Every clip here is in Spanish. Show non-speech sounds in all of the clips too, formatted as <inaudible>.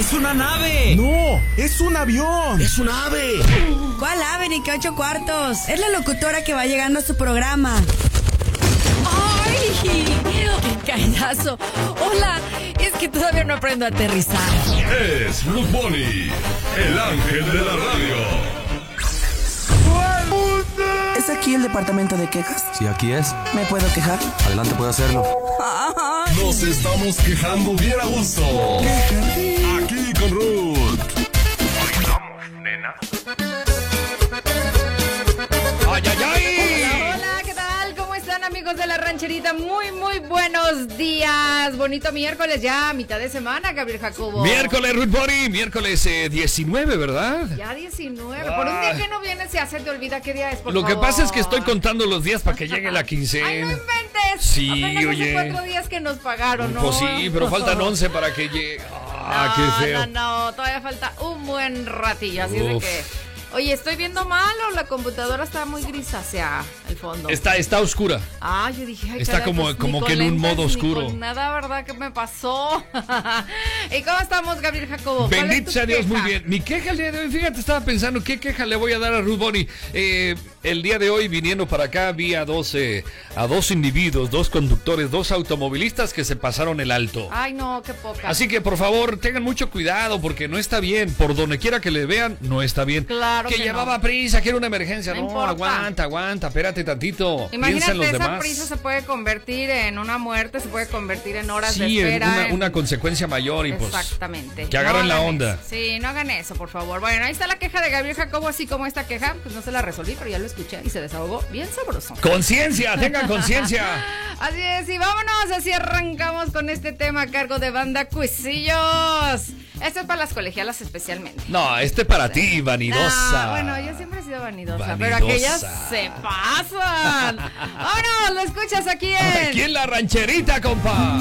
¡Es una nave! ¡No! ¡Es un avión! ¡Es un ave! ¿Cuál ave ni qué ocho cuartos? Es la locutora que va llegando a su programa. ¡Ay! ¡Qué callazo! Hola, es que todavía no aprendo a aterrizar. Es Blue Bunny, el ángel de la radio. ¿Es aquí el departamento de quejas? Si aquí es, ¿Me puedo quejar? adelante puede hacerlo. Nos estamos quejando bien a gusto. Con Ruth. ¡Ay, ay, ay! Hola, ¿qué tal? ¿Cómo están amigos de la rancherita? Muy, muy buenos días. Bonito miércoles ya, mitad de semana, Gabriel Jacobo. Miércoles, Ruth Bunny, miércoles eh, 19, ¿verdad? Ya 19. Por un día que no vienes, ya se te olvida qué día es, por Lo que favor. pasa es que estoy contando los días para que llegue la ¡Ay, no quincena. inventes! Sí, Apenas oye. hace cuatro días que nos pagaron, ¿no? Pues sí, pero faltan <laughs> 11 para que llegue. Ah, qué feo. No, no, todavía falta un buen ratillo, así de Uf. que... Oye, ¿estoy viendo mal o la computadora está muy grisácea el fondo? Está, está oscura. Ah, yo dije, ay, Está caray, como- pues, como que en un modo oscuro. nada, ¿verdad? ¿Qué me pasó? <laughs> ¿Y cómo estamos, Gabriel Jacobo? ¿Cuál es Bendito sea Dios, muy bien. Mi queja el día de hoy, fíjate, estaba pensando, ¿qué queja le voy a dar a Ruth Bunny? Eh, el día de hoy, viniendo para acá, vi a dos, eh, a dos individuos, dos conductores, dos automovilistas que se pasaron el alto. Ay, no, qué poca. Así que por favor tengan mucho cuidado porque no está bien. Por donde quiera que le vean, no está bien. Claro que, que llevaba no. prisa, que era una emergencia. No aguanta, aguanta, espérate tantito. Piensa en Imagínate, los esa demás. prisa se puede convertir en una muerte, se puede convertir en horas de Sí, espera. una, en- una consecuencia mayor y pues. Exactamente. que agarren la onda. eso. Sí, no hagan eso, por favor. Bueno, ahí está la queja de Gabriel Jacobo, así como esta queja, pues no se la resolví, pero ya lo escuché y se desahogó bien sabroso. Conciencia, tengan conciencia. <laughs> Así es, y vámonos, así arrancamos con este tema a cargo de Banda Cuisillos. Esto es para las colegialas especialmente. No, este para ti, vanidosa. Ah, bueno, yo siempre he sido vanidosa, pero aquellas se pasan. <laughs> Vámonos, lo escuchas aquí en... Aquí en la rancherita, compa.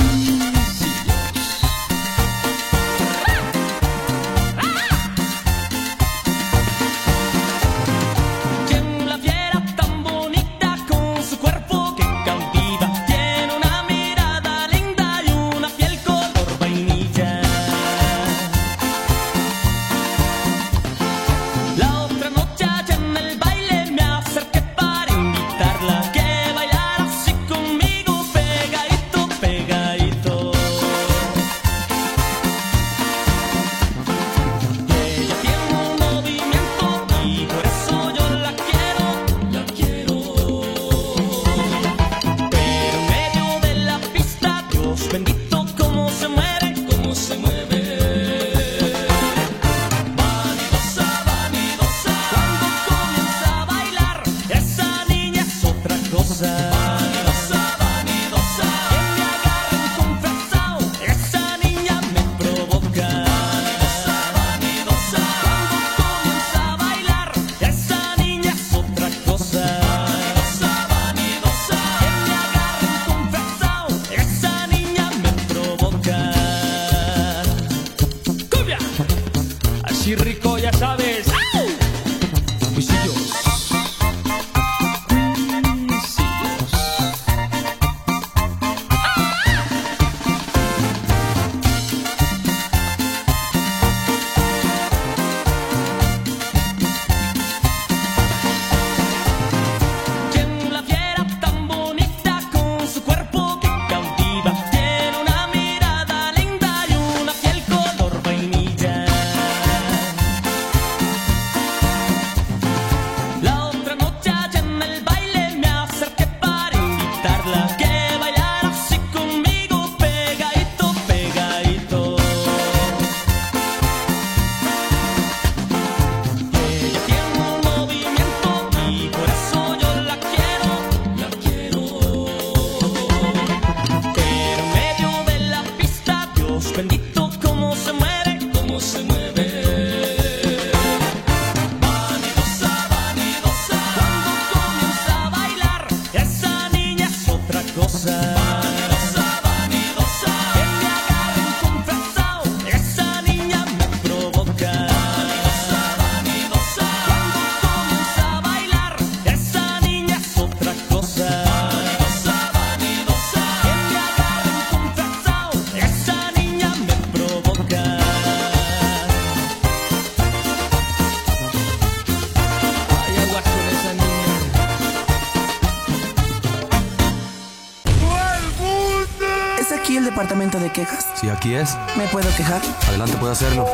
Es. ¿Me puedo quejar? Adelante, puede hacerlo.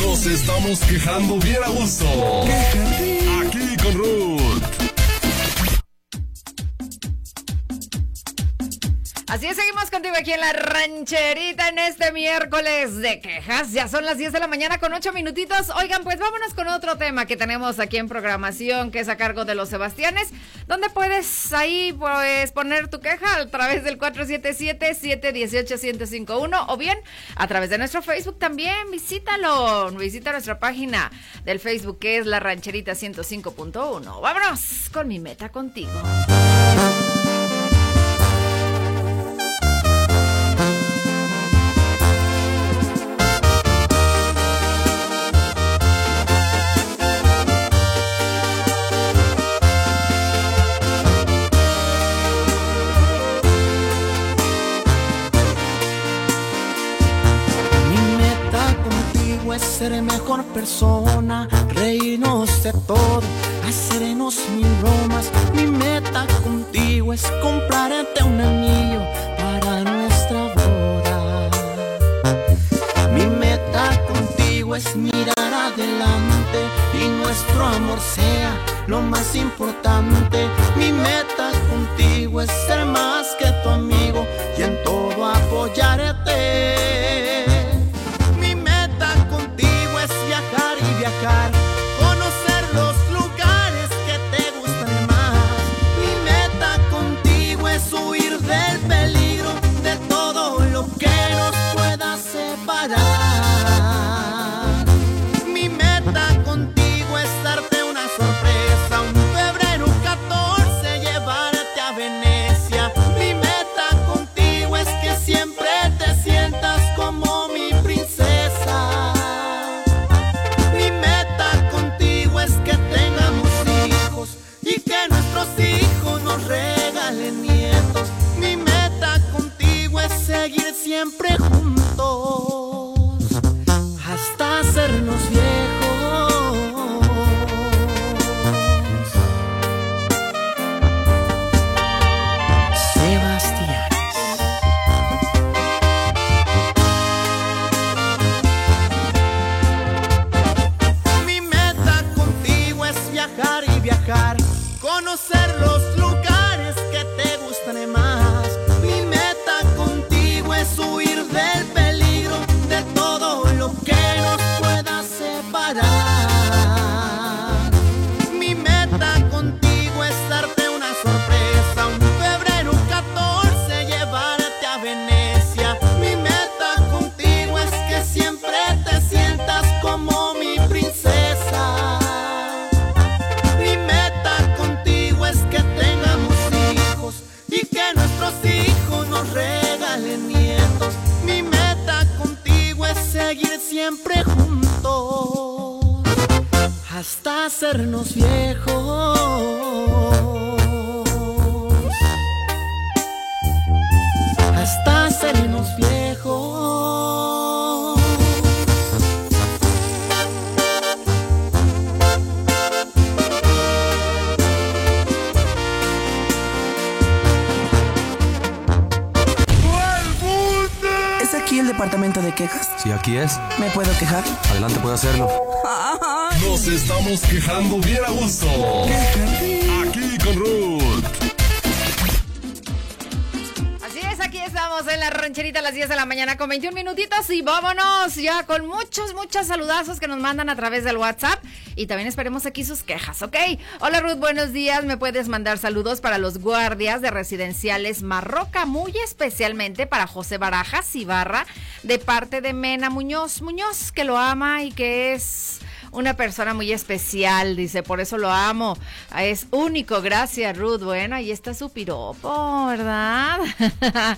Nos estamos quejando bien a gusto. Aquí con Ruth. Así es, seguimos contigo aquí en la rancherita en este miércoles de quejas. Ya son las 10 de la mañana con 8 minutitos. Oigan, pues vámonos con otro tema que tenemos aquí en programación, que es a cargo de los Sebastianes, donde puedes ahí pues poner tu queja a través del 477-718-1051 o bien a través de nuestro Facebook también. Visítalo, visita nuestra página del Facebook que es la rancherita 105.1. Vámonos con mi meta contigo. Persona, reírnos de todo, hacernos mil bromas. Mi meta contigo es comprarte un anillo para nuestra boda. Mi meta contigo es mirar adelante y nuestro amor sea lo más importante. Y viajar, conocer los lugares que te gustan más. Aquí es. ¿Me puedo quejar? Adelante, puede hacerlo. Nos estamos quejando bien a gusto. Aquí con Ruth. Así es, aquí estamos en la rancherita a las 10 de la mañana con 21 minutitos y vámonos ya con muchos, muchos saludazos que nos mandan a través del WhatsApp y también esperemos aquí sus quejas, ¿ok? Hola Ruth, buenos días, me puedes mandar saludos para los guardias de residenciales Marroca, muy especialmente para José Barajas Ibarra, de parte de Mena Muñoz, Muñoz, que lo ama y que es una persona muy especial, dice, por eso lo amo. Es único, gracias Ruth. Bueno, ahí está su piropo, ¿verdad? <laughs>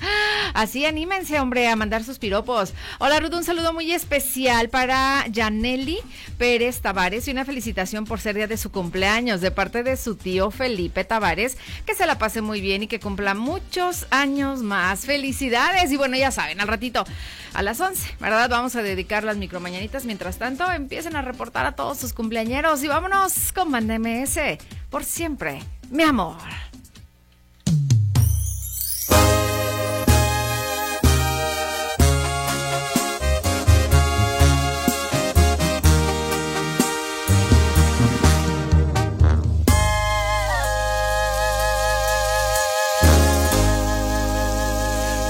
Así anímense, hombre, a mandar sus piropos. Hola Ruth, un saludo muy especial para Janelli Pérez Tavares y una felicitación por ser día de su cumpleaños de parte de su tío Felipe Tavares. Que se la pase muy bien y que cumpla muchos años más. Felicidades. Y bueno, ya saben, al ratito a las 11, ¿verdad? Vamos a dedicar las micromañanitas. Mientras tanto, empiecen a reportar para todos sus cumpleañeros. Y vámonos con Banda por siempre, mi amor.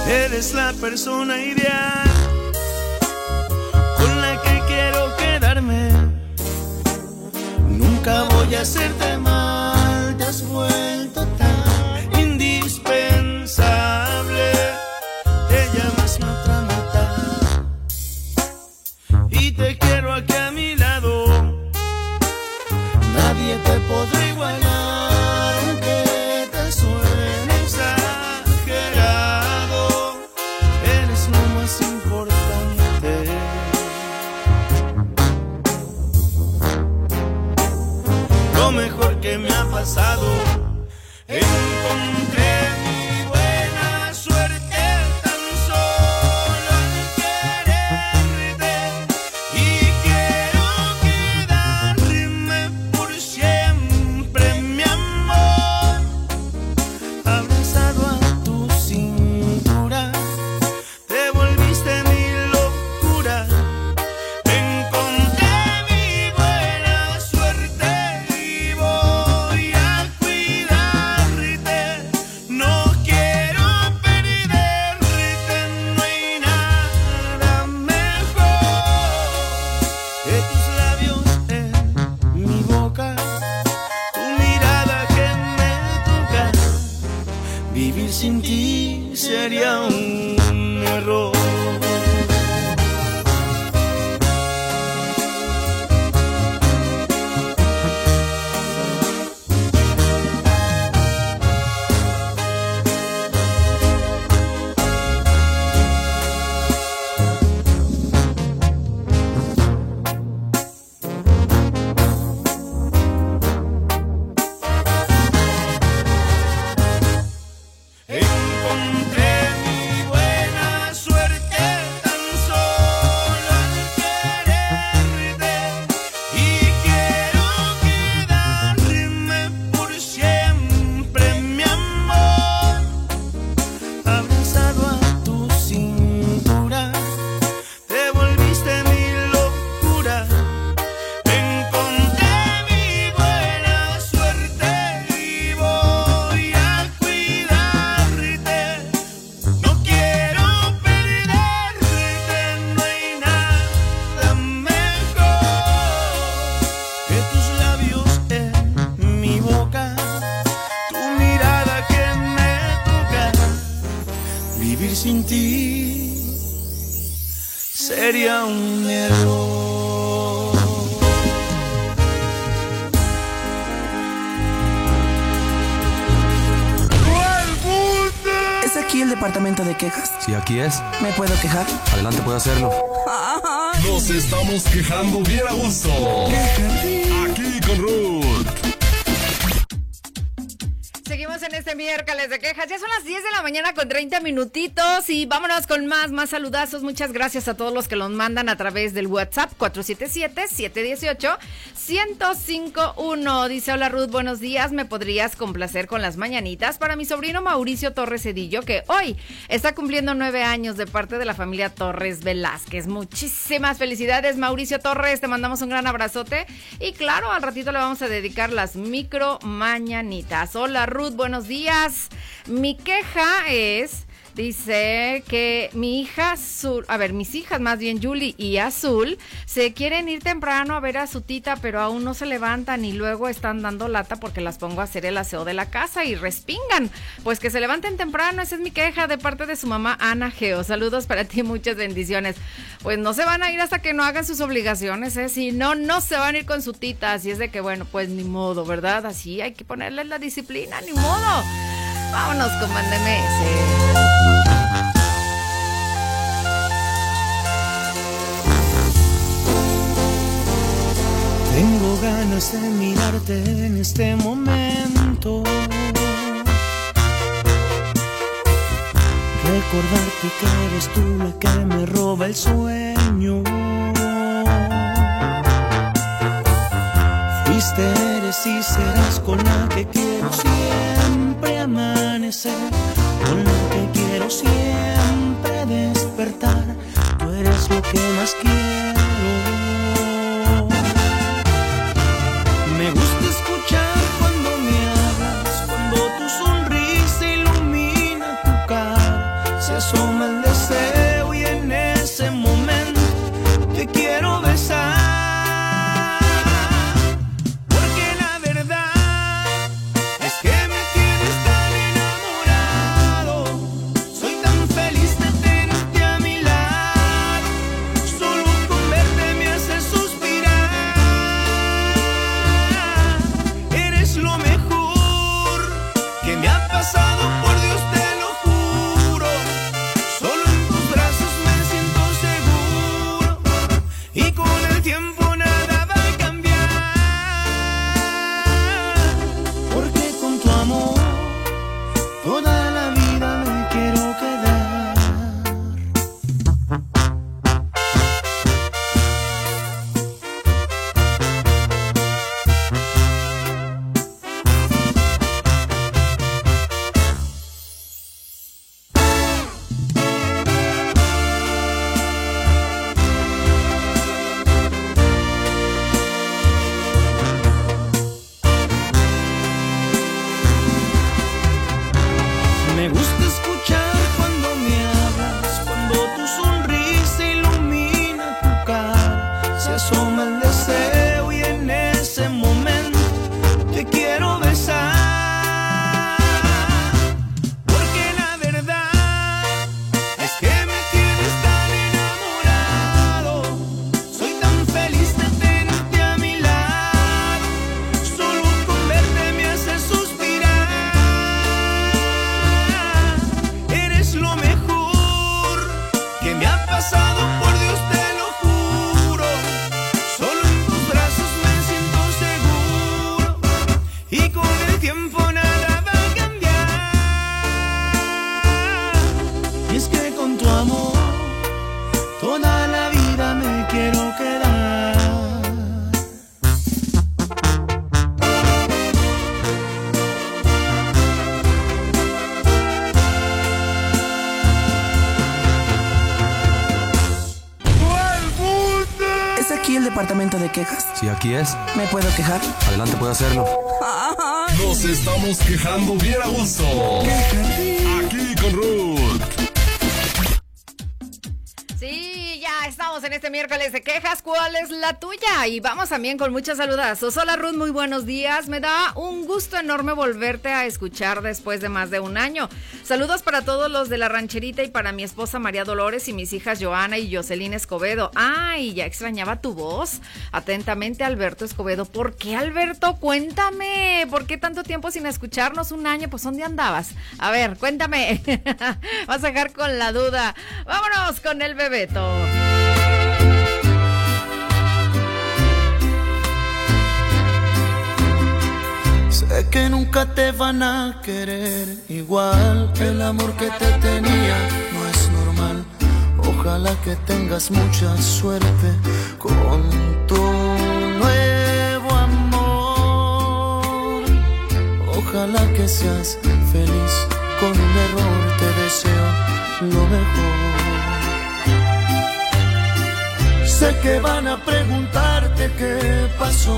Eres la persona ideal. Nunca voy a hacerte mal, te has vuelto Si aquí es, ¿Me puedo quejar? adelante puede hacerlo. Nos estamos quejando bien a gusto. Miércoles de quejas. Ya son las 10 de la mañana con 30 minutitos y vámonos con más, más saludazos. Muchas gracias a todos los que los mandan a través del WhatsApp 477-718-1051. Dice, hola Ruth, buenos días. ¿Me podrías complacer con las mañanitas para mi sobrino Mauricio Torres Cedillo, que hoy está cumpliendo nueve años de parte de la familia Torres Velázquez? Muchísimas felicidades, Mauricio Torres. Te mandamos un gran abrazote. Y claro, al ratito le vamos a dedicar las micro mañanitas. Hola Ruth, buenos días. Mi queja es... Dice que mi hija Azul, a ver, mis hijas más bien Julie y Azul, se quieren ir temprano a ver a su tita, pero aún no se levantan y luego están dando lata porque las pongo a hacer el aseo de la casa y respingan. Pues que se levanten temprano, esa es mi queja de parte de su mamá Ana Geo. Saludos para ti, muchas bendiciones. Pues no se van a ir hasta que no hagan sus obligaciones, ¿eh? Si no, no se van a ir con su tita. Así es de que, bueno, pues ni modo, ¿verdad? Así hay que ponerle la disciplina, ni modo. Vámonos con. Tengo ganas de mirarte en este momento. Recordarte que eres tú la que me roba el sueño. Fuiste, eres y serás con la que quiero siempre Con la que quiero siempre despertar. Tú eres lo que más quiero. Departamento de quejas? Si aquí es, ¿Me puedo quejar? adelante puede hacerlo. Nos estamos quejando bien a gusto. Aquí con Ruth. En este miércoles de quejas. ¿Cuál es la tuya? Y vamos también con muchos saludazos. Hola Ruth, muy buenos días. Me da un gusto enorme volverte a escuchar después de más de un año. Saludos para todos los de la rancherita y para mi esposa María Dolores y mis hijas Joana y Jocelyn Escobedo. Ay, ya extrañaba tu voz. Atentamente, Alberto Escobedo. ¿Por qué, Alberto? Cuéntame. ¿Por qué tanto tiempo sin escucharnos? Un año, pues ¿dónde andabas? A ver, cuéntame. <laughs> Vas a dejar con la duda. Vámonos con el Bebeto. Sé que nunca te van a querer igual. El amor que te tenía no es normal. Ojalá que tengas mucha suerte con tu nuevo amor. Ojalá que seas feliz con un error. Te deseo lo mejor. Sé que van a qué pasó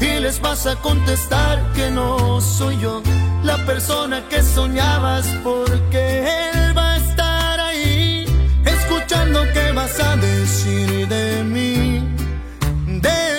y les vas a contestar que no soy yo la persona que soñabas porque él va a estar ahí escuchando qué vas a decir de mí, de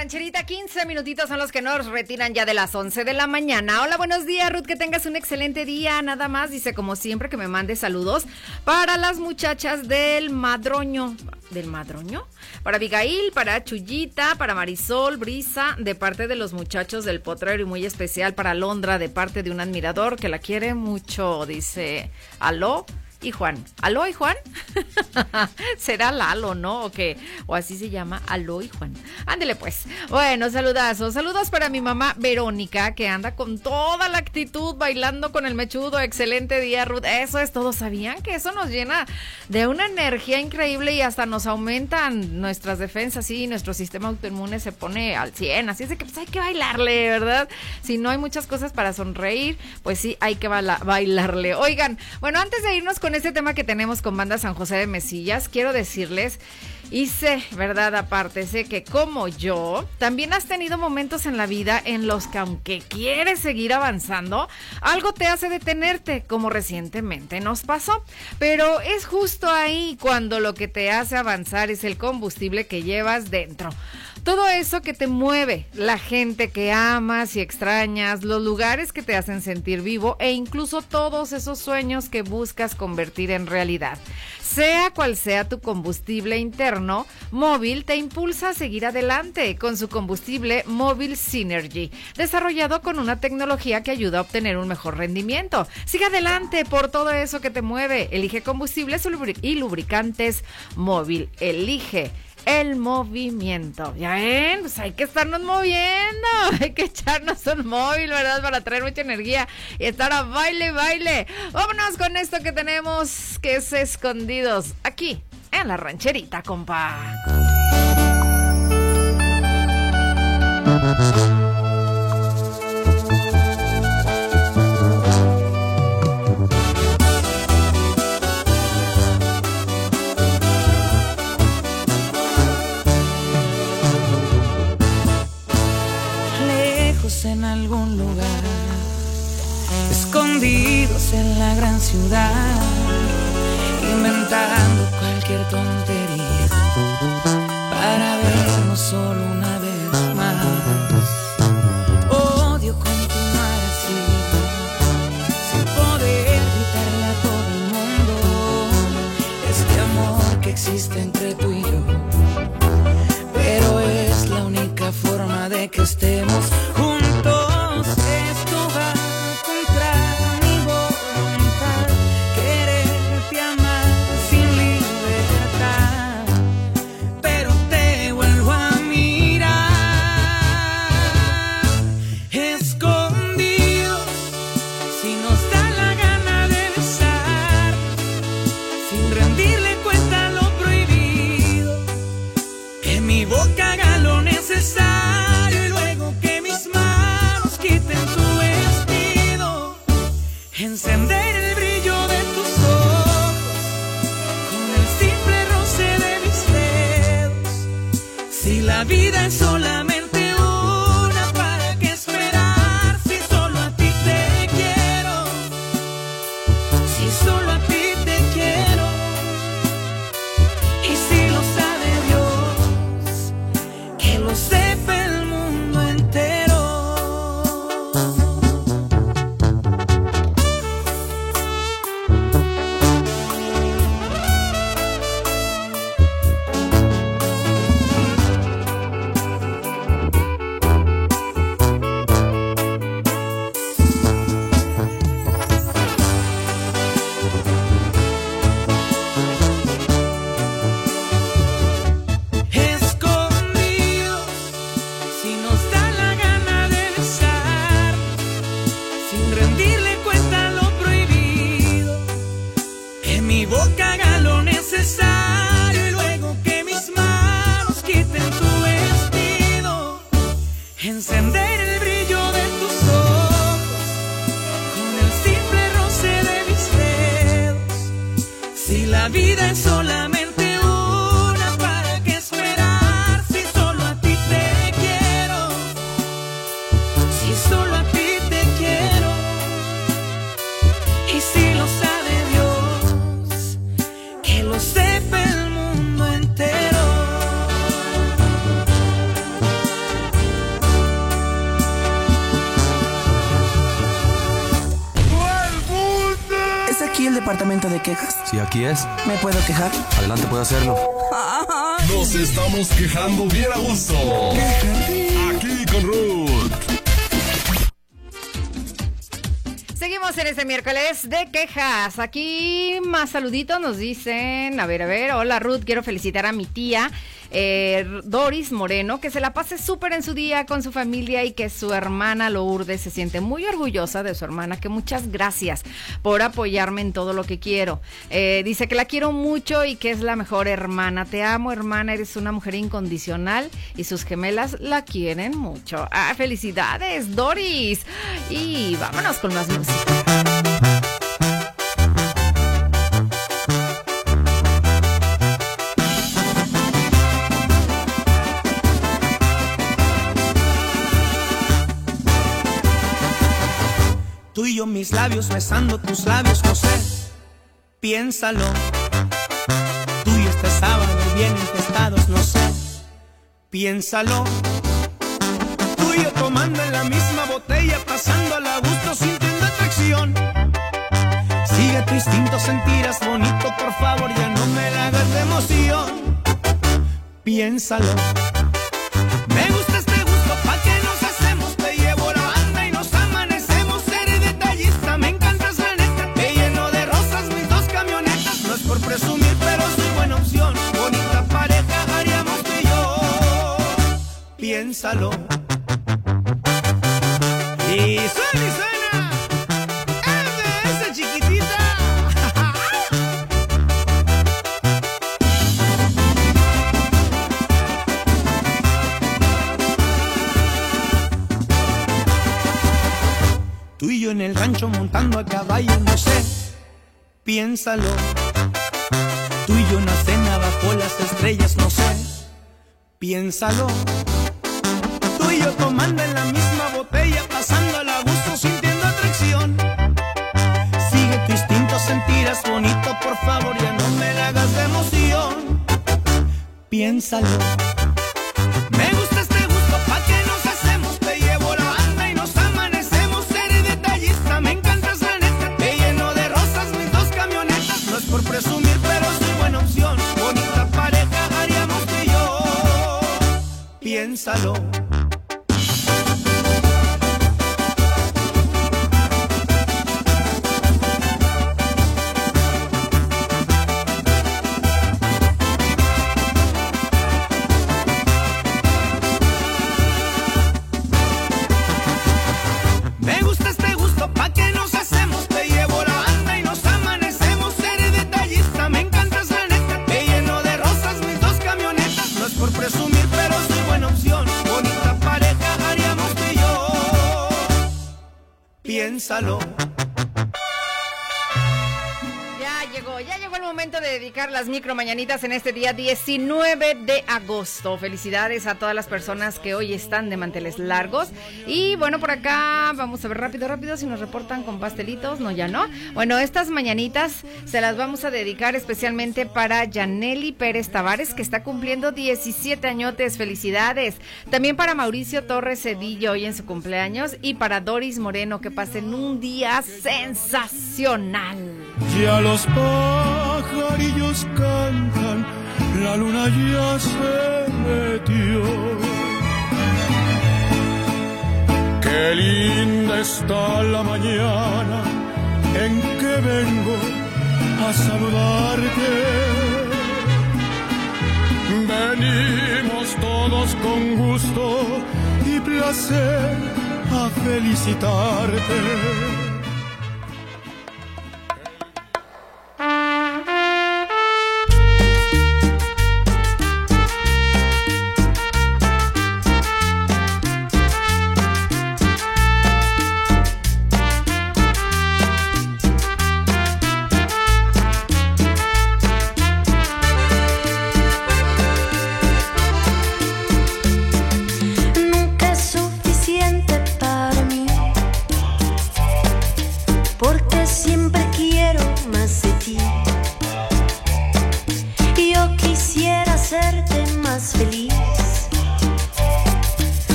rancherita. Seguimos contigo aquí en la rancherita, 15 minutitos son los que nos retiran ya de las 11 de la mañana. Hola, buenos días, Ruth, que tengas un excelente día. Nada más, dice como siempre que me mande saludos para las muchachas del Madroño. ¿Del Madroño? Para Abigail, para Chuyita, para Marisol, Brisa, de parte de los muchachos del Potrero y muy especial para Londra, de parte de un admirador que la quiere mucho. Dice, aló y Juan. ¿Aló y Juan? <laughs> Será Lalo, ¿no? O qué? O así se llama, Aló y Juan. Ándele pues. Bueno, saludazos. Saludos para mi mamá Verónica, que anda con toda la actitud bailando con el mechudo. Excelente día, Ruth. Eso es todo. ¿Sabían que eso nos llena de una energía increíble y hasta nos aumentan nuestras defensas? y nuestro sistema autoinmune se pone al 100. Así es de que pues hay que bailarle, ¿verdad? Si no hay muchas cosas para sonreír, pues sí, hay que baila- bailarle. Oigan, bueno, antes de irnos con este tema que tenemos con Banda San José de Mesillas, quiero decirles, y sé, ¿verdad? Aparte, sé que como yo, también has tenido momentos en la vida en los que aunque quieres seguir avanzando, algo te hace detenerte, como recientemente nos pasó. Pero es justo ahí cuando lo que te hace avanzar es el combustible que llevas dentro. Todo eso que te mueve, la gente que amas y extrañas, los lugares que te hacen sentir vivo e incluso todos esos sueños que buscas convertir en realidad. Sea cual sea tu combustible interno, Móvil te impulsa a seguir adelante con su combustible Móvil Synergy, desarrollado con una tecnología que ayuda a obtener un mejor rendimiento. Sigue adelante por todo eso que te mueve. Elige combustibles y lubricantes Móvil. Elige el movimiento. ¿Ya ven? Pues hay que estarnos moviendo. <laughs> Hay que echarnos un móvil, ¿verdad? Para traer mucha energía y estar a baile, baile. Vámonos con esto que tenemos, que es escondidos aquí en la rancherita, compa. Gran ciudad, inventando cualquier tontería. Para vernos solo una vez quejando bien a gusto. Aquí con Ruth. Seguimos en este miércoles de quejas. Aquí más saluditos nos dicen. A ver, a ver. Hola Ruth, quiero felicitar a mi tía eh, Doris Moreno, que se la pase súper en su día con su familia y que su hermana Lourdes se siente muy orgullosa de su hermana. Que muchas gracias por apoyarme en todo lo que quiero. Eh, dice que la quiero mucho y que es la mejor hermana. Te amo, hermana. Eres una mujer incondicional y sus gemelas la quieren mucho. Ah, felicidades, Doris. Y vámonos con más música. Mis labios besando tus labios, no sé, piénsalo. Tú y este sábado bien infestados, no sé, piénsalo. Tú y yo tomando en la misma botella, pasando a gusto, sintiendo atracción. Sigue tu instinto, sentirás bonito, por favor, ya no me la hagas de emoción. Piénsalo. Piénsalo. Y suena y suena, esa chiquitita. <laughs> Tú y yo en el rancho montando a caballo, no sé, piénsalo. Tú y yo en la cena bajo las estrellas, no sé, piénsalo. Tomando en la misma botella, pasando a gusto, sintiendo atracción. Sigue tu instinto, sentirás bonito, por favor, ya no me la hagas de emoción. Piénsalo. Me gusta este gusto, pa' que nos hacemos, te llevo la banda y nos amanecemos, eres detallista, me encantas la neta, te lleno de rosas mis dos camionetas, no es por presumir, pero soy buena opción, bonita pareja haríamos tú y yo, piénsalo. Piénsalo. Dedicar las micro mañanitas en este día 19 de agosto. Felicidades a todas las personas que hoy están de manteles largos. Y bueno, por acá vamos a ver rápido, rápido si nos reportan con pastelitos. No, ya no. Bueno, estas mañanitas se las vamos a dedicar especialmente para Yaneli Pérez Tavares, que está cumpliendo 17 añotes. Felicidades. También para Mauricio Torres Cedillo hoy en su cumpleaños. Y para Doris Moreno, que pasen un día sensacional. Ya los pajarillos cantan, la luna ya se metió. Qué linda está la mañana en que vengo a saludarte. Venimos todos con gusto y placer a felicitarte.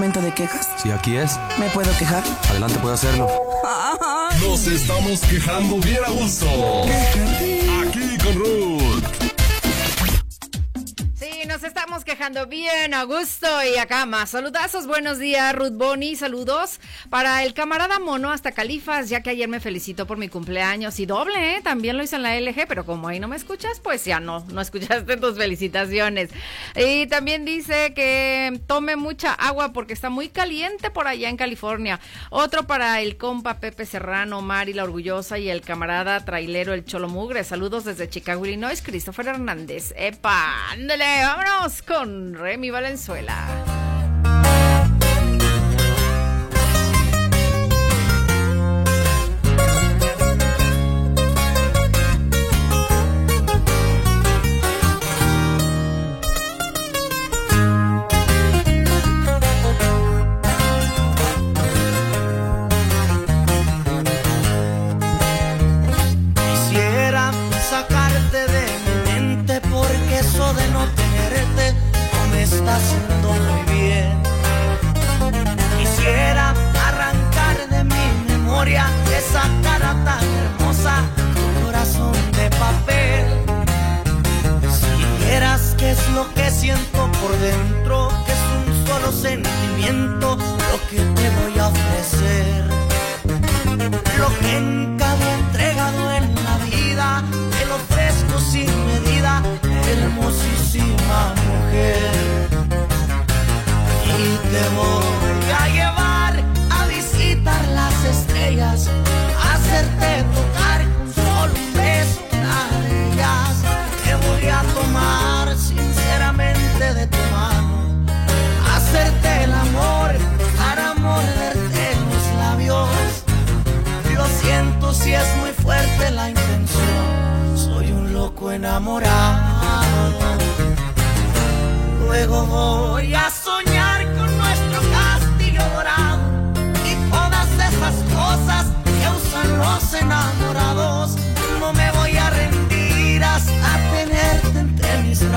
Departamento de quejas? Si aquí es, ¿Me puedo quejar? adelante puede hacerlo. Nos estamos quejando bien a gusto. Aquí con Ruth. Sí, nos estamos quejando bien a gusto y acá más. Saludazos, buenos días, Ruth Boni, saludos para el camarada Mono hasta Califas, ya que ayer me felicitó por mi cumpleaños y doble, ¿eh? También lo hice en la LG, pero como ahí no me escuchas, pues ya no, no escuchaste tus felicitaciones. Y también dice que tome mucha agua porque está muy caliente por allá en California. Otro para el compa Pepe Serrano, Mari la Orgullosa y el camarada trailero el Cholo Mugre. Saludos desde Chicago, Illinois, Christopher Hernández. ¡Epa! ¡Ándale! ¡Vámonos con Remy Valenzuela! Por dentro, que es un solo sentimiento lo que te voy a ofrecer. Lo que nunca había entregado en la vida, te lo ofrezco sin medida, hermosísima mujer. Y te voy a llevar a visitar las estrellas, a hacerte tocar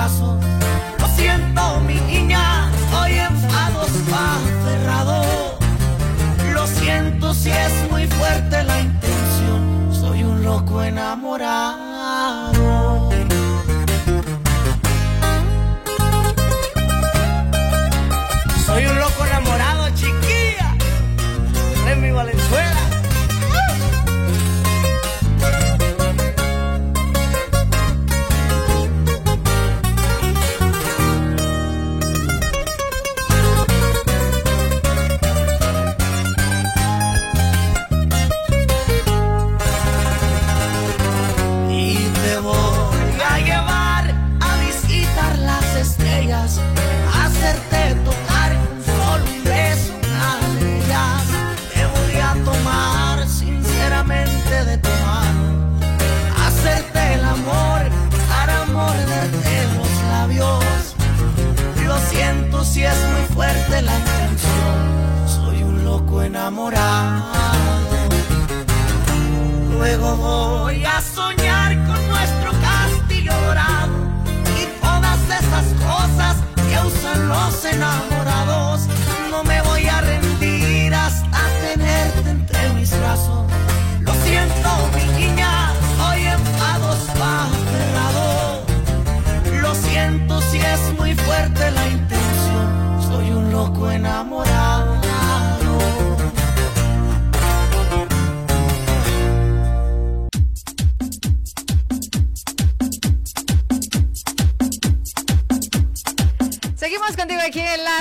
Lo siento, mi niña, hoy enfados aferrado. Lo siento si es muy fuerte la intención. Soy un loco enamorado. Usan los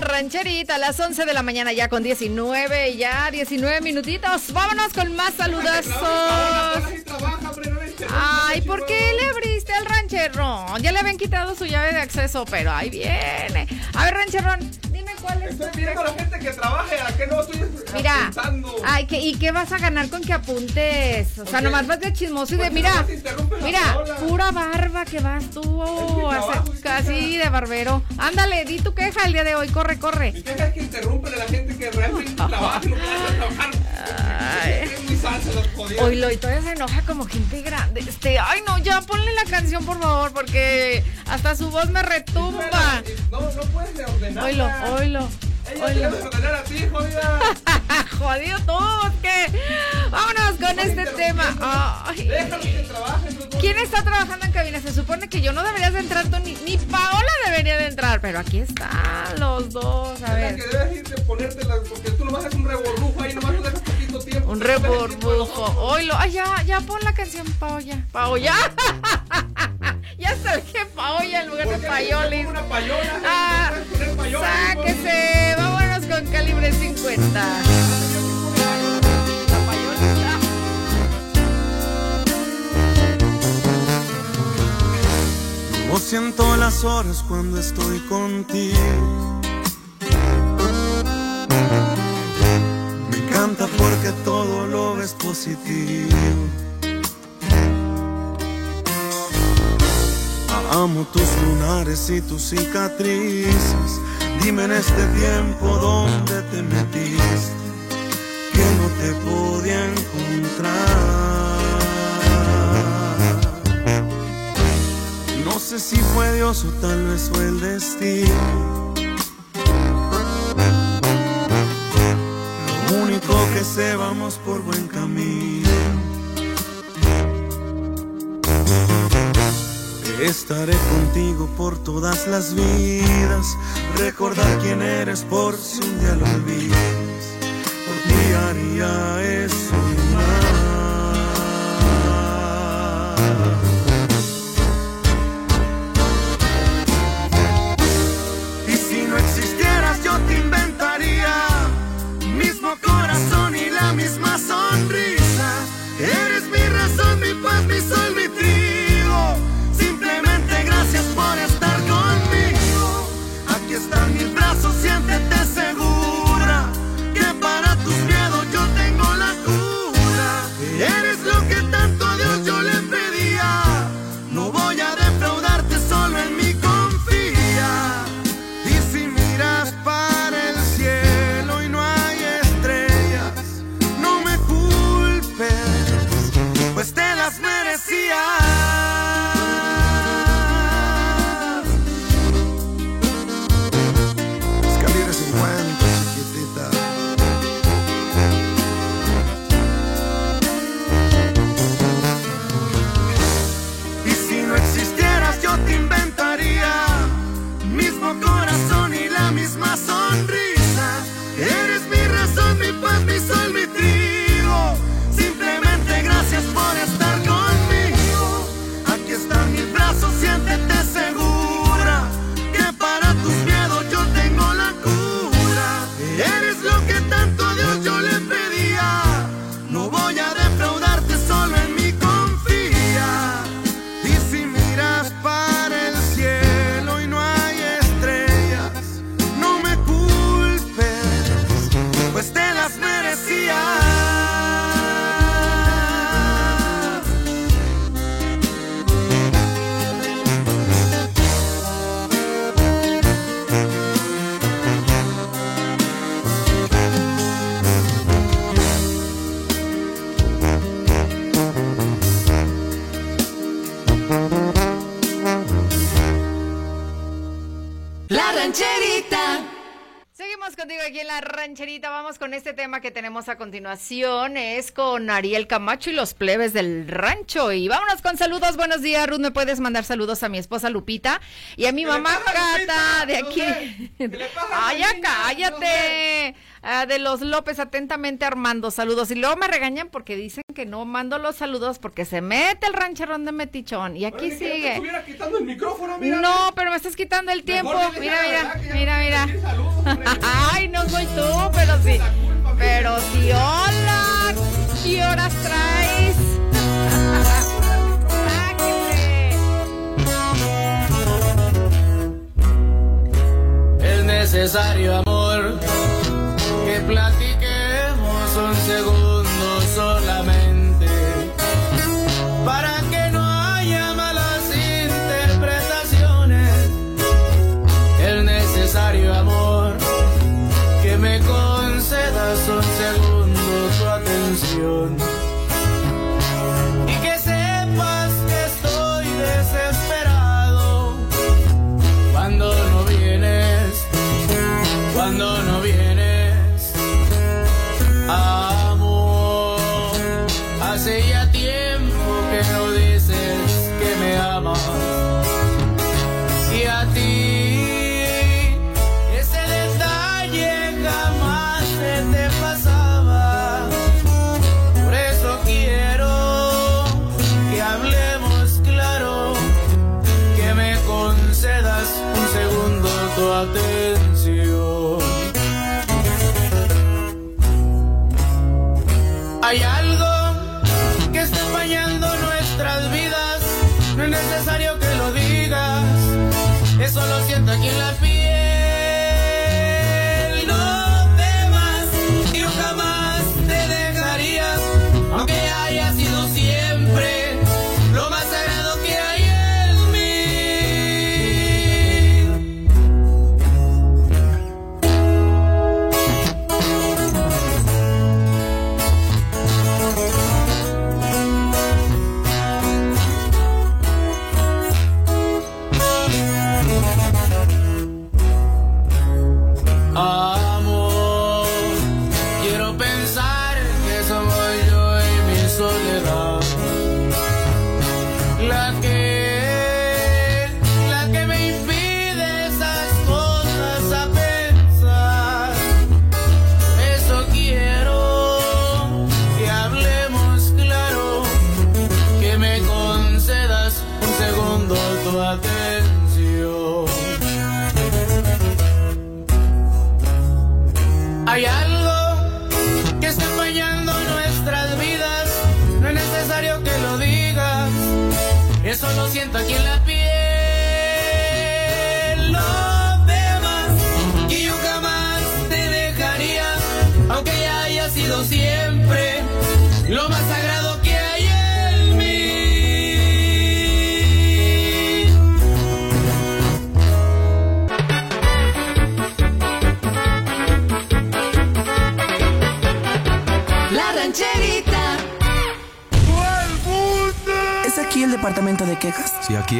rancherita a las 11 de la mañana ya con 19, ya 19 minutitos. Vámonos con más saludazos. Ay, ¿por qué le abriste al rancherrón? Ya le habían quitado su llave de acceso, pero ahí viene. A ver, rancherrón, cuál es. Estoy pidiendo a la gente que trabaje, a que no estoy Mira, apuntando. ay, ¿qué, ¿y qué vas a ganar con que apuntes? O sea, Ok. nomás vas de chismoso y de, mira, mira, pura barba que vas tú casi de barbero. Ándale, di tu queja el día de hoy, corre, corre. Mi queja es que interrumpen a la gente que realmente <laughs> trabaja, no puede trabajar. Es Oilo, y todavía se enoja como gente grande. Este, ay no, ya ponle la canción por favor, porque hasta su voz me retumba. No, no puedes ordenar. Oilo, oilo. Ella te debe ordenar a ti, jodida. <laughs> Jodido todos, ¿qué? Vámonos con este tema. Ay. Déjalos que trabajen. los dos. ¿Quién está trabajando en cabina? Se supone que yo no deberías de entrar tú, ni, ni Paola debería de entrar, pero aquí están los dos, a Es ver. que debes ir de ponértela, porque tú nomás haces un reborrujo ahí, nomás no dejas. Un reborbujo. otros. Oilo, ay, ya, ya pon la canción Paola. Paola. <laughs> ya sabes que Paola en lugar de ¿Por qué Payolis. una payola? Ah, sáquese. Vámonos con calibre 50. La payolita. No siento las horas cuando estoy contigo. Positivo. Amo tus lunares y tus cicatrices. Dime en este tiempo dónde te metiste, que no te podía encontrar. No sé si fue Dios o tal vez fue el destino. Sé, vamos por buen camino. Estaré contigo por todas las vidas. Recordar quién eres por si un día lo olvidas. Por ti haría eso tenemos a continuación. Es con Ariel Camacho y los plebes del rancho. Y vámonos con saludos. Buenos días, Ruth. ¿Me puedes mandar saludos a mi esposa Lupita y a mi mamá Cata de aquí? Ay, ya cállate. Ah, de los López, atentamente Armando. Saludos. Y luego me regañan porque dicen que no mando los saludos porque se mete el rancherón de Metichón. Y aquí que sigue. estuviera quitando el micrófono, mira. No, pero me estás quitando el tiempo. Mira, mira, que mira, no mira. saludos. Ay, no soy tú, pero sí. Pero sí, hola. ¿Qué horas traes? <laughs> Es necesario, amor, que platiquemos un segundo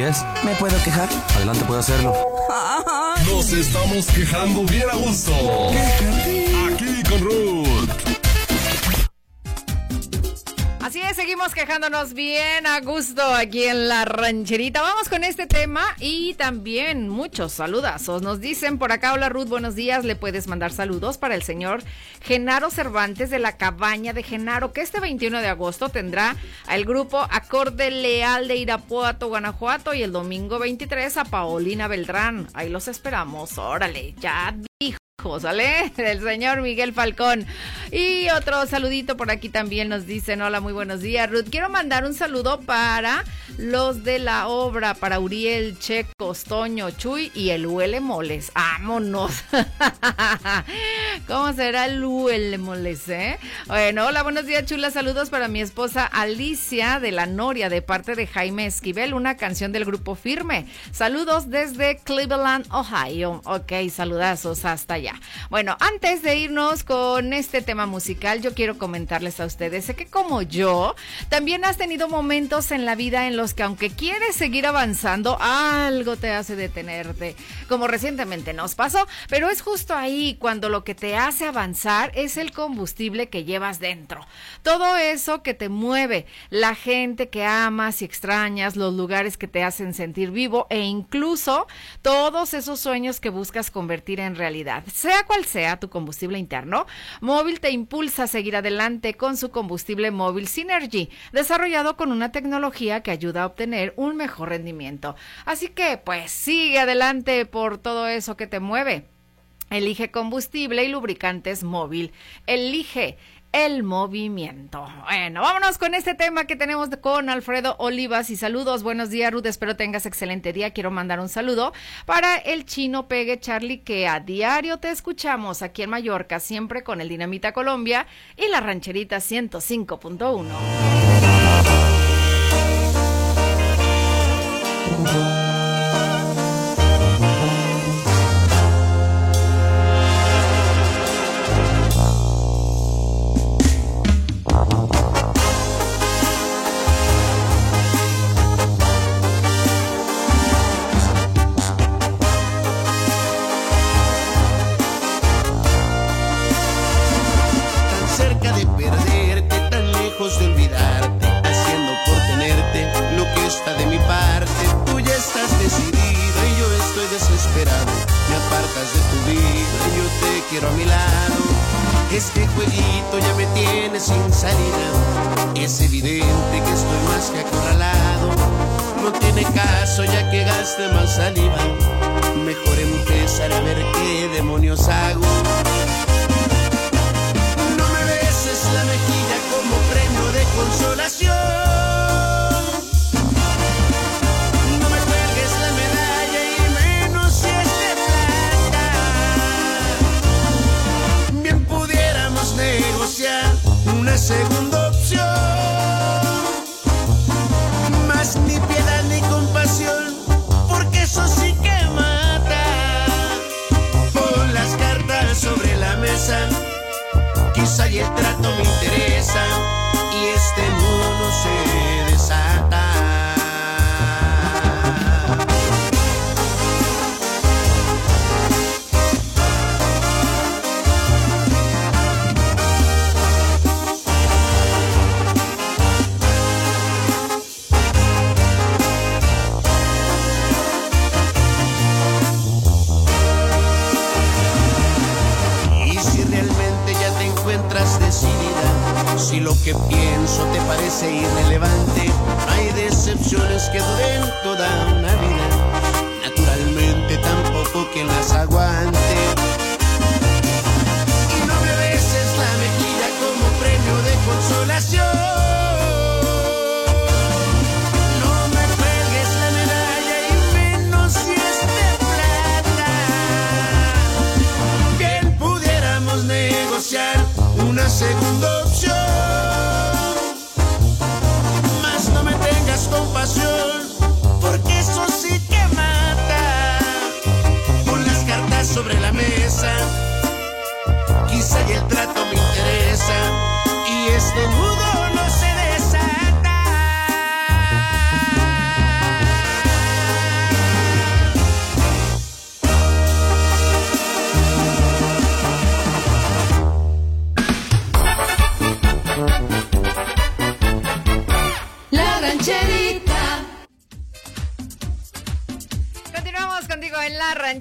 es, ¿Me puedo quejar? adelante puede hacerlo. Nos estamos quejando bien a gusto. Bien a gusto aquí en la rancherita. Vamos con este tema y también muchos saludazos. Nos dicen por acá, hola Ruth, buenos días. Le puedes mandar saludos para el señor Genaro Cervantes de la Cabaña de Genaro, que este 21 de agosto tendrá al grupo Acorde Leal de Irapuato, Guanajuato, y el domingo 23 a Paolina Beltrán. Ahí los esperamos. Órale, ya dijo. ¿Sale? Del señor Miguel Falcón. Y otro saludito por aquí también nos dicen, hola, muy buenos días, Ruth. Quiero mandar un saludo para los de la obra, para Uriel, Checos, Toño, Chuy y el Huele Moles. ¡Vámonos! <laughs> ¿Cómo será el el molese? Bueno, hola, buenos días, chula. Saludos para mi esposa Alicia de la Noria, de parte de Jaime Esquivel, una canción del grupo Firme. Saludos desde Cleveland, Ohio. Ok, saludazos hasta allá. Bueno, antes de irnos con este tema musical, yo quiero comentarles a ustedes sé que como yo, también has tenido momentos en la vida en los que aunque quieres seguir avanzando, algo te hace detenerte, como recientemente nos pasó, pero es justo ahí cuando lo que te hace avanzar es el combustible que llevas dentro. Todo eso que te mueve, la gente que amas y extrañas, los lugares que te hacen sentir vivo e incluso todos esos sueños que buscas convertir en realidad. Sea cual sea tu combustible interno, Móvil te impulsa a seguir adelante con su combustible móvil Synergy, desarrollado con una tecnología que ayuda a obtener un mejor rendimiento. Así que, pues, sigue adelante por todo eso que te mueve. Elige combustible y lubricantes móvil. Elige el movimiento. Bueno, vámonos con este tema que tenemos con Alfredo Olivas y saludos. Buenos días, Ruth. Espero tengas excelente día. Quiero mandar un saludo para el chino Pegue Charlie que a diario te escuchamos aquí en Mallorca, siempre con el Dinamita Colombia y la rancherita 105.1. sin salida. Es evidente que estoy más que acorralado. No tiene caso ya que gaste más saliva. Mejor empezar a ver qué demonios hago. Y el trato me interesa que pienso te parece irrelevante, hay decepciones que duren toda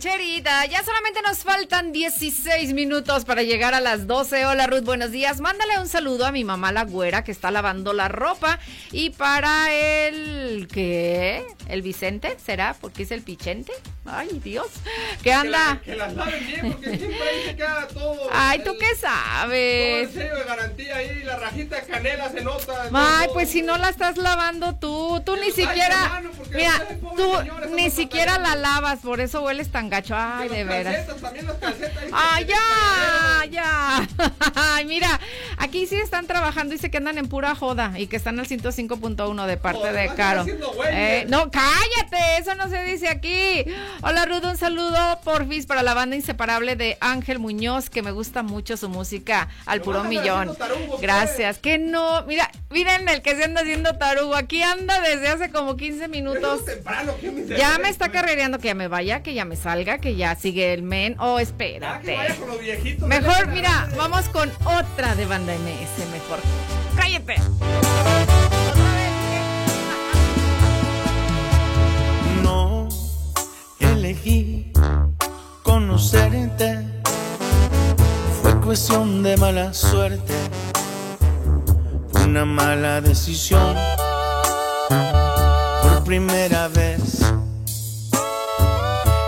rancherita. Ya solamente nos faltan 16 minutos para llegar a las 12. Hola Ruth, buenos días. Mándale un saludo a mi mamá la güera que está lavando la ropa. Y para el... ¿Qué? ¿El Vicente? ¿Será? Porque es el Pichente. Ay, Dios. ¿Qué anda? Que las laven bien, porque siempre ahí se queda todo. Ay, el- ¿tú qué Todo el sabes? sello de garantía ahí, la rajita de canela se nota. Ay, todo. pues si no la estás lavando tú, tú ni siquiera, mira, tú ni siquiera la lavas, lavas, por eso hueles tan gacho. Ay, de veras. También calcetas. Ay, ya, ya. <laughs> Ay, mira, aquí sí están trabajando y se que andan en pura joda y que están al 105.1 de parte de Caro. Eh, no, cállate, eso no se dice aquí. Hola, Rudo, un saludo porfis para la banda inseparable de Ángel Muñoz, que me gusta mucho su música al Nomás puro millón. tarugo, Gracias. Que no, mira, miren el que se anda haciendo tarugo. Aquí anda desde hace como 15 minutos. Es temprano, ¿qué me Ya me está carrereando que ya me vaya, que ya me salga, que ya sigue el men. Oh, Ah, que espérate. vaya con los viejitos. Mejor, mira, vamos con otra de banda MS, mejor. Cállate. No elegí conocerte, fue cuestión de mala suerte, fue una mala decisión. Por primera vez,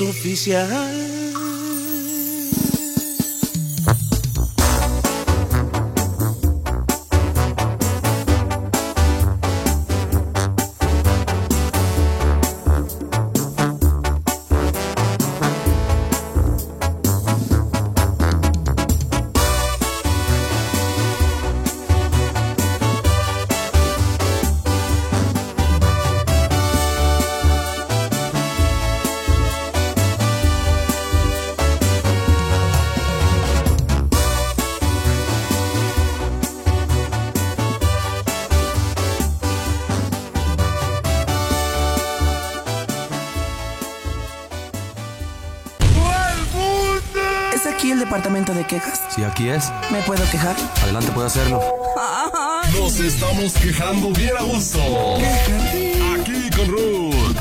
Oficial. Si aquí es, ¿Me puedo quejar? adelante puede hacerlo. Nos estamos quejando bien a gusto. Aquí con Ruth.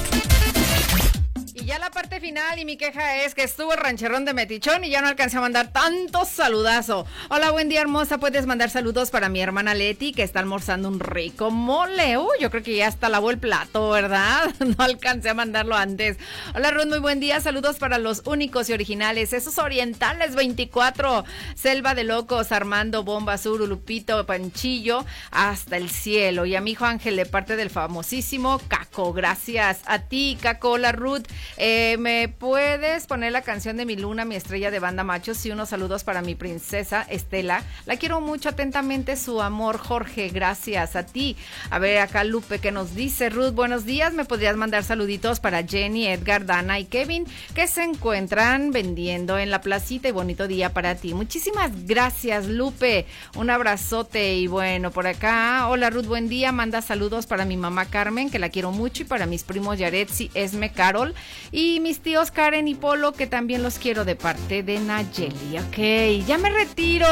Final y mi queja es que estuvo rancherón de Metichón y ya no alcancé a mandar tanto saludazo. Hola, buen día, hermosa. Puedes mandar saludos para mi hermana Leti, que está almorzando un rico mole. Uy, yo creo que ya hasta lavó el plato, ¿verdad? <laughs> No alcancé a mandarlo antes. Hola, Ruth, muy buen día. Saludos para los únicos y originales, esos orientales 24. Selva de Locos, Armando, Bomba Sur, Lupito, Panchillo, hasta el cielo. Y a mi hijo Ángel, de parte del famosísimo Caco. Gracias a ti, Caco. Hola, Ruth. Eh, ¿Me puedes poner la canción de mi luna, mi estrella de banda machos? Y unos saludos para mi princesa Estela. La quiero mucho atentamente, su amor, Jorge. Gracias a ti. A ver, acá Lupe, que nos dice? Ruth, buenos días. ¿Me podrías mandar saluditos para Jenny, Edgar, Dana y Kevin, que se encuentran vendiendo en la placita? Y bonito día para ti. Muchísimas gracias, Lupe. Un abrazote. Y bueno, por acá, hola Ruth, buen día. Manda saludos para mi mamá Carmen, que la quiero mucho, y para mis primos Yaretsi, Esme, Carol, y mis tíos Karen y Polo, que también los quiero de parte de Nayeli. Ok, ya me retiro.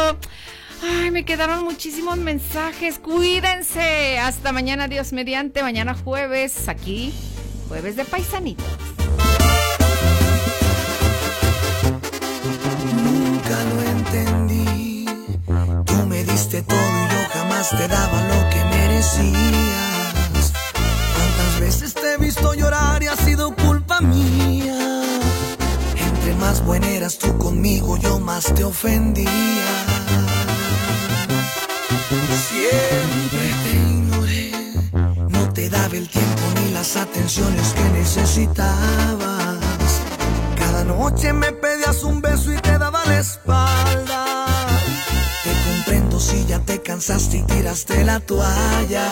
Ay, me quedaron muchísimos mensajes. Cuídense. Hasta mañana, Dios mediante. Mañana jueves, aquí, jueves de paisanitos. Nunca lo entendí. Tú me diste todo y yo jamás te daba lo que merecías. ¿Cuántas veces te he visto llorar y ha sido culpa mía? Entre más buena eras tú conmigo, yo más te ofendía. Siempre te ignoré, no te daba el tiempo ni las atenciones que necesitabas. Cada noche me pedías un beso y te daba la espalda. Te comprendo si ya te cansaste y tiraste la toalla.